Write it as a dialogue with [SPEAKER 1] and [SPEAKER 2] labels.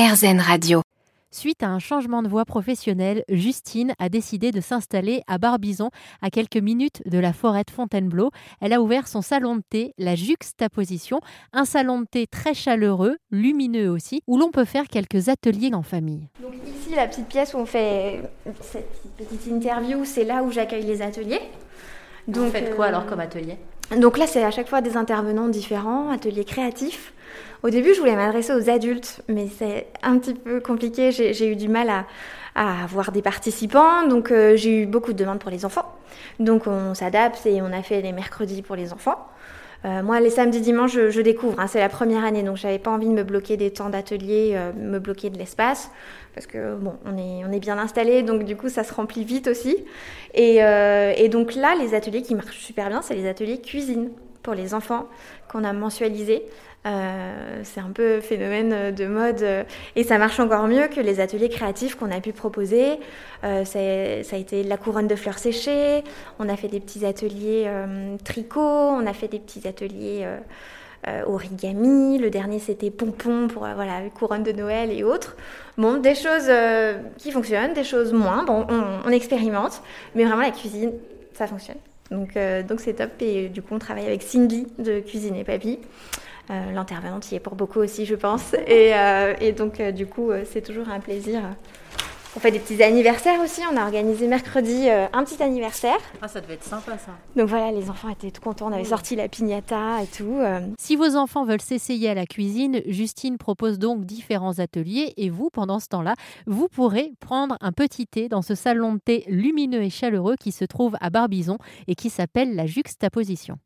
[SPEAKER 1] RZN Radio.
[SPEAKER 2] Suite à un changement de voie professionnelle, Justine a décidé de s'installer à Barbizon, à quelques minutes de la forêt de Fontainebleau. Elle a ouvert son salon de thé, la Juxtaposition, un salon de thé très chaleureux, lumineux aussi, où l'on peut faire quelques ateliers en famille.
[SPEAKER 3] Donc ici, la petite pièce où on fait cette petite interview, c'est là où j'accueille les ateliers.
[SPEAKER 2] Donc, Vous faites quoi
[SPEAKER 3] euh,
[SPEAKER 2] alors comme atelier?
[SPEAKER 3] Donc là, c'est à chaque fois des intervenants différents, ateliers créatifs. Au début, je voulais m'adresser aux adultes, mais c'est un petit peu compliqué. J'ai eu du mal à, avoir des participants, donc euh, j'ai eu beaucoup de demandes pour les enfants. Donc on s'adapte et on a fait les mercredis pour les enfants. Euh, moi, les samedis, dimanches, je, découvre. Hein, c'est la première année, donc j'avais pas envie de me bloquer des temps d'atelier, euh, me bloquer de l'espace, parce que bon, on est, on est bien installé, donc du coup, ça se remplit vite aussi. Et, et donc là, les ateliers qui marchent super bien, c'est les ateliers cuisine pour les enfants qu'on a mensualisés. Euh, c'est un peu phénomène de mode euh, et ça marche encore mieux que les ateliers créatifs qu'on a pu proposer. Euh, ça a été la couronne de fleurs séchées, on a fait des petits ateliers tricot, on a fait des petits ateliers origami, le dernier c'était pompon pour voilà couronne de Noël et autres. Bon, des choses qui fonctionnent, des choses moins. Bon, on, on expérimente, mais vraiment la cuisine, ça fonctionne. Donc, donc c'est top. Et du coup, on travaille avec Cindy de Cuisine et Papy. Euh, l'intervenante y est pour beaucoup aussi, je pense. Et, euh, donc, euh, du coup, c'est toujours un plaisir. On fait des petits anniversaires aussi. On a organisé mercredi un petit anniversaire.
[SPEAKER 2] Ah, ça devait être sympa ça.
[SPEAKER 3] Donc voilà, les enfants étaient tout contents. On avait sorti la piñata et tout.
[SPEAKER 2] Si vos enfants veulent s'essayer à la cuisine, Justine propose donc différents ateliers. Et vous, pendant ce temps-là, vous pourrez prendre un petit thé dans ce salon de thé lumineux et chaleureux qui se trouve à Barbizon et qui s'appelle la Juxtaposition.